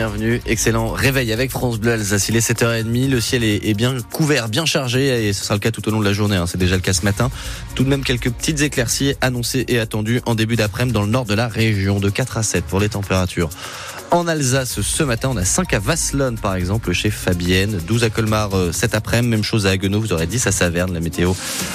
Bienvenue, excellent réveil avec France Bleu Alsace. Il est 7h30, le ciel est, bien couvert, bien chargé et ce sera le cas tout au long de la journée. Hein. C'est déjà le cas ce matin. Tout de même quelques petites éclaircies annoncées et attendues en début d'après-midi dans le nord de la région, de 4 à 7 pour les températures. En Alsace, ce matin, on a 5 à Vasselonne, par exemple, chez Fabienne, 12 à Colmar euh, cet après-midi, même chose à Haguenau, vous aurez dit, à Saverne, la météo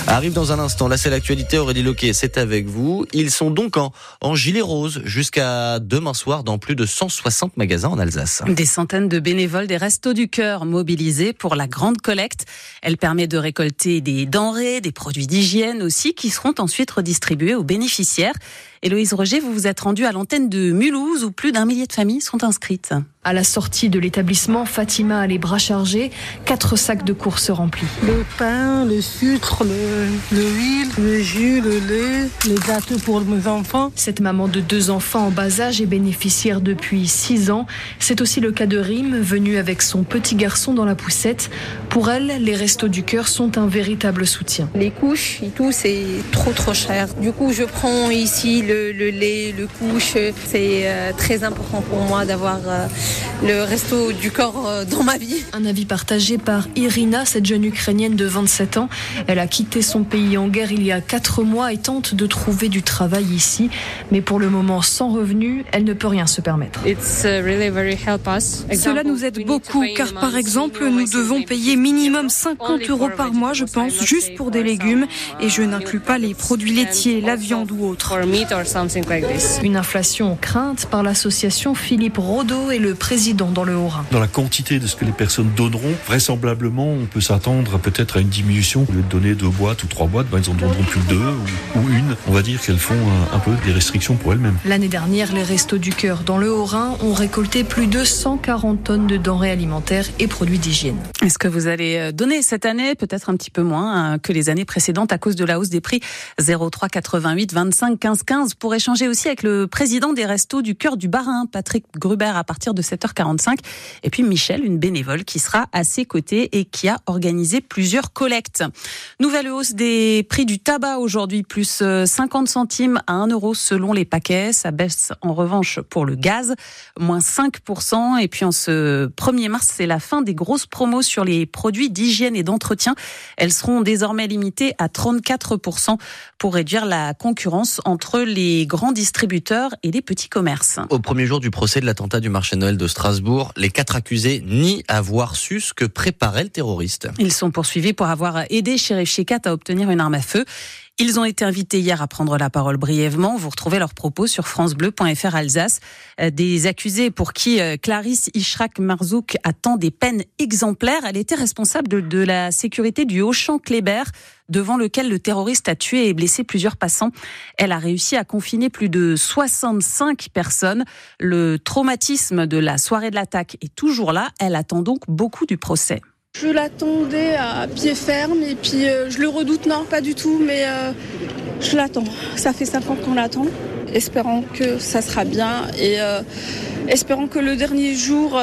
arrive dans un instant. Là, c'est l'actualité, Aurélie Loquet, c'est avec vous. Ils sont donc en, en gilet rose jusqu'à demain soir dans plus de 160 magasins en Alsace. Des centaines de bénévoles des Restos du Cœur mobilisés pour la grande collecte. Elle permet de récolter des denrées, des produits d'hygiène aussi, qui seront ensuite redistribués aux bénéficiaires. Héloïse Roger, vous vous êtes rendue à l'antenne de Mulhouse où plus d'un millier de familles sont inscrites. À la sortie de l'établissement, Fatima a les bras chargés, quatre sacs de courses remplis. Le pain, le sucre, l'huile, le, le, jus, le lait, les gâteaux pour mes enfants. Cette maman de deux enfants en bas âge est bénéficiaire depuis six ans. C'est aussi le cas de Rime, venue avec son petit garçon dans la poussette. Pour elle, les restos du cœur sont un véritable soutien. Les couches et tout, c'est trop trop cher. Du coup, je prends ici le, lait, le couche. C'est euh, très important pour moi d'avoir... Euh, le resto du corps euh, dans ma vie. Un avis partagé par Irina, cette jeune Ukrainienne de 27 ans. Elle a quitté son pays en guerre il y a 4 mois et tente de trouver du travail ici. Mais pour le moment, sans revenu, elle ne peut rien se permettre. Uh, Cela nous aide beaucoup car par exemple, nous devons payer minimum 50 euros par mois, je pense, juste pour des légumes et je n'inclus pas les produits laitiers, la viande ou autres. Une inflation crainte par l'association Philippe Rodeau et le président dans le Haut-Rhin. Dans la quantité de ce que les personnes donneront, vraisemblablement, on peut s'attendre peut-être à une diminution. Au lieu de donner deux boîtes ou trois boîtes, ben, ils en donneront plus deux ou, une. On va dire qu'elles font un, peu des restrictions pour elles-mêmes. L'année dernière, les Restos du Cœur dans le Haut-Rhin ont récolté plus de 140 tonnes de denrées alimentaires et produits d'hygiène. Est-ce que vous allez euh, donner cette année peut-être un petit peu moins hein, que les années précédentes à cause de la hausse des prix? 03 88 25 15 15 pour échanger aussi avec le président des Restos du Cœur du Barin, Patrick Gruber, à partir de 7h45. Et puis Michel, une bénévole qui sera à ses côtés et qui a organisé plusieurs collectes. Nouvelle hausse des prix du tabac aujourd'hui, plus 50 centimes à 1 euro selon les paquets. Ça baisse en revanche pour le gaz, moins 5%. Et puis en ce 1er mars, c'est la fin des grosses promos sur les produits d'hygiène et d'entretien. Elles seront désormais limitées à 34% pour réduire la concurrence entre les grands distributeurs et les petits commerces. Au premier jour du procès de l'attentat du marché Noël de Strasbourg, les quatre accusés nient avoir su ce que préparait le terroriste. Ils sont poursuivis pour avoir aidé Sheriff Shekat à obtenir une arme à feu. Ils ont été invités hier à prendre la parole brièvement. Vous retrouvez leurs propos sur francebleu.fr Alsace. Euh, des accusés pour qui euh, Clarisse Ishrak Marzouk attend des peines exemplaires. Elle était responsable de, la sécurité du Auchan Kléber devant lequel le terroriste a tué et blessé plusieurs passants. Elle a réussi à confiner plus de 65 personnes. Le traumatisme de la soirée de l'attaque est toujours là. Elle attend donc beaucoup du procès. Je l'attendais à pied ferme et puis euh, je le redoute, non, pas du tout, mais euh, je l'attends. Ça fait cinq ans qu'on l'attend, espérant que ça sera bien et euh, espérant que le dernier jour,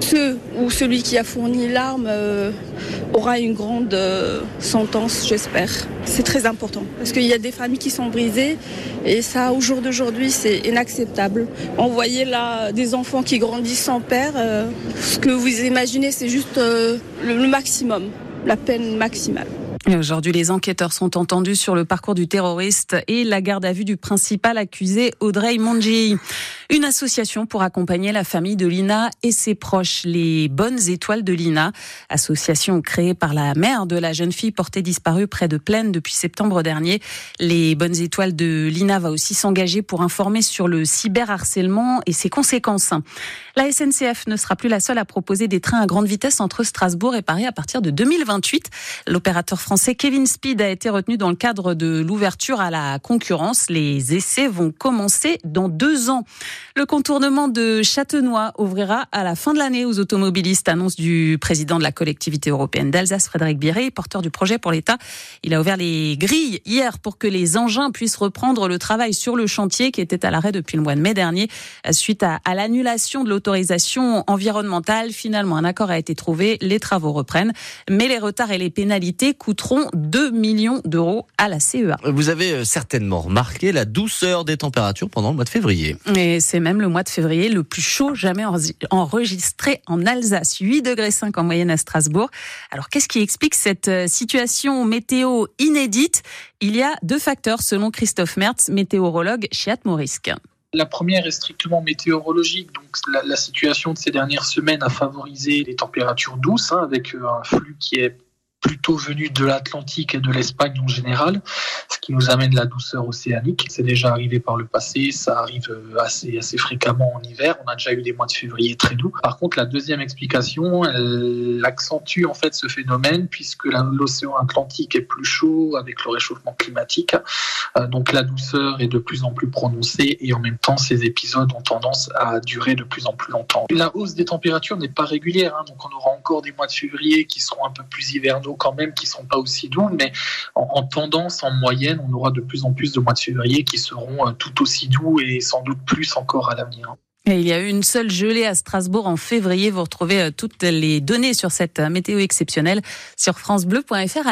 ceux ou celui qui a fourni l'arme aura une grande euh, sentence, j'espère. C'est très important parce qu'il y a des familles qui sont brisées et ça, au jour d'aujourd'hui, c'est inacceptable. On voyait là des enfants qui grandissent sans père. Euh, ce que vous imaginez, c'est juste euh, le maximum, la peine maximale. Aujourd'hui, les enquêteurs sont entendus sur le parcours du terroriste et la garde à vue du principal accusé, Audrey Mongi. Une association pour accompagner la famille de Lina et ses proches, les Bonnes Étoiles de Lina. Association créée par la mère de la jeune fille portée disparue près de Plaine depuis septembre dernier. Les Bonnes Étoiles de Lina va aussi s'engager pour informer sur le cyberharcèlement et ses conséquences. La SNCF ne sera plus la seule à proposer des trains à grande vitesse entre Strasbourg et Paris à partir de 2028. L'opérateur français Kevin Speed a été retenu dans le cadre de l'ouverture à la concurrence. Les essais vont commencer dans deux ans. Le contournement de Châtenois ouvrira à la fin de l'année aux automobilistes, annonce du président de la collectivité européenne d'Alsace, Frédéric Biré, porteur du projet pour l'État. Il a ouvert les grilles hier pour que les engins puissent reprendre le travail sur le chantier qui était à l'arrêt depuis le mois de mai dernier suite à, à l'annulation de l'autorisation environnementale. Finalement, un accord a été trouvé, les travaux reprennent, mais les retards et les pénalités coûteront 2 millions d'euros à la CEA. Vous avez euh, certainement remarqué la douceur des températures pendant le mois de février. Et c'est même le mois de février le plus chaud jamais enregistré en Alsace. 8 degrés 5 en moyenne à Strasbourg. Alors qu'est-ce qui explique cette euh, situation météo inédite? Il y a deux facteurs selon Christophe Mertz, météorologue chez Atmorisque. La première est strictement météorologique, donc la, situation de ces dernières semaines a favorisé les températures douces, hein, avec euh, un flux qui est plutôt venu de l'Atlantique et de l'Espagne en général, ce qui nous amène la douceur océanique. C'est déjà arrivé par le passé, ça arrive euh, assez, assez fréquemment en hiver. On a déjà eu des mois de février très doux. Par contre, la deuxième explication, elle accentue en fait ce phénomène puisque l'océan Atlantique est plus chaud avec le réchauffement climatique. Euh, donc la douceur est de plus en plus prononcée et en même temps, ces épisodes ont tendance à durer de plus en plus longtemps. La hausse des températures n'est pas régulière, hein, donc on aura encore des mois de février qui seront un peu plus hivernaux quand même qui ne seront pas aussi doux, mais en, tendance, en moyenne, on aura de plus en plus de mois de février qui seront euh, tout aussi doux et sans doute plus encore à l'avenir. il y a eu une seule gelée à Strasbourg en février. Vous retrouvez euh, toutes les données sur cette euh, météo exceptionnelle sur francebleu.fr